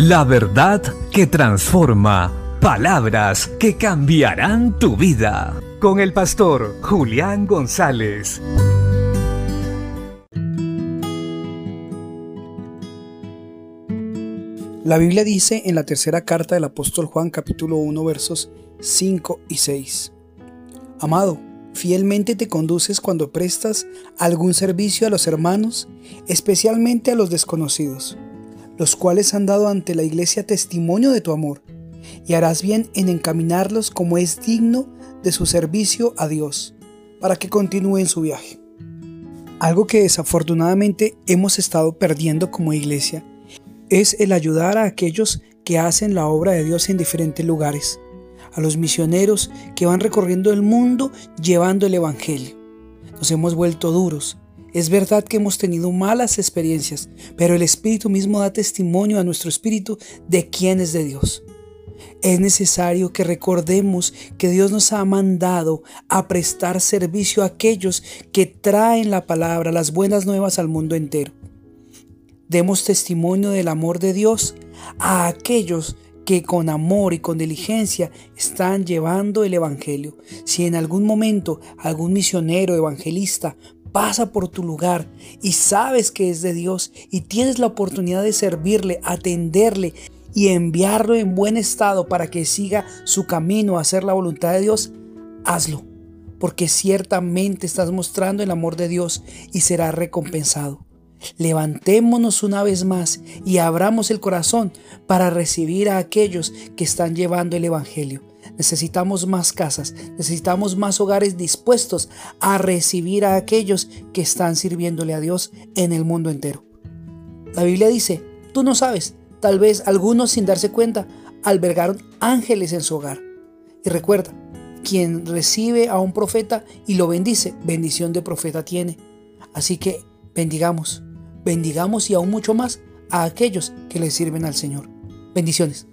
La verdad que transforma. Palabras que cambiarán tu vida. Con el pastor Julián González. La Biblia dice en la tercera carta del apóstol Juan capítulo 1 versos 5 y 6. Amado, fielmente te conduces cuando prestas algún servicio a los hermanos, especialmente a los desconocidos, los cuales han dado ante la iglesia testimonio de tu amor, y harás bien en encaminarlos como es digno de su servicio a Dios, para que continúen su viaje. Algo que desafortunadamente hemos estado perdiendo como iglesia es el ayudar a aquellos que hacen la obra de Dios en diferentes lugares a los misioneros que van recorriendo el mundo llevando el Evangelio. Nos hemos vuelto duros. Es verdad que hemos tenido malas experiencias, pero el Espíritu mismo da testimonio a nuestro Espíritu de quién es de Dios. Es necesario que recordemos que Dios nos ha mandado a prestar servicio a aquellos que traen la palabra, las buenas nuevas al mundo entero. Demos testimonio del amor de Dios a aquellos que con amor y con diligencia están llevando el Evangelio. Si en algún momento algún misionero evangelista pasa por tu lugar y sabes que es de Dios y tienes la oportunidad de servirle, atenderle y enviarlo en buen estado para que siga su camino a hacer la voluntad de Dios, hazlo, porque ciertamente estás mostrando el amor de Dios y será recompensado. Levantémonos una vez más y abramos el corazón para recibir a aquellos que están llevando el Evangelio. Necesitamos más casas, necesitamos más hogares dispuestos a recibir a aquellos que están sirviéndole a Dios en el mundo entero. La Biblia dice, tú no sabes, tal vez algunos sin darse cuenta albergaron ángeles en su hogar. Y recuerda, quien recibe a un profeta y lo bendice, bendición de profeta tiene. Así que bendigamos bendigamos y aún mucho más a aquellos que le sirven al Señor. Bendiciones.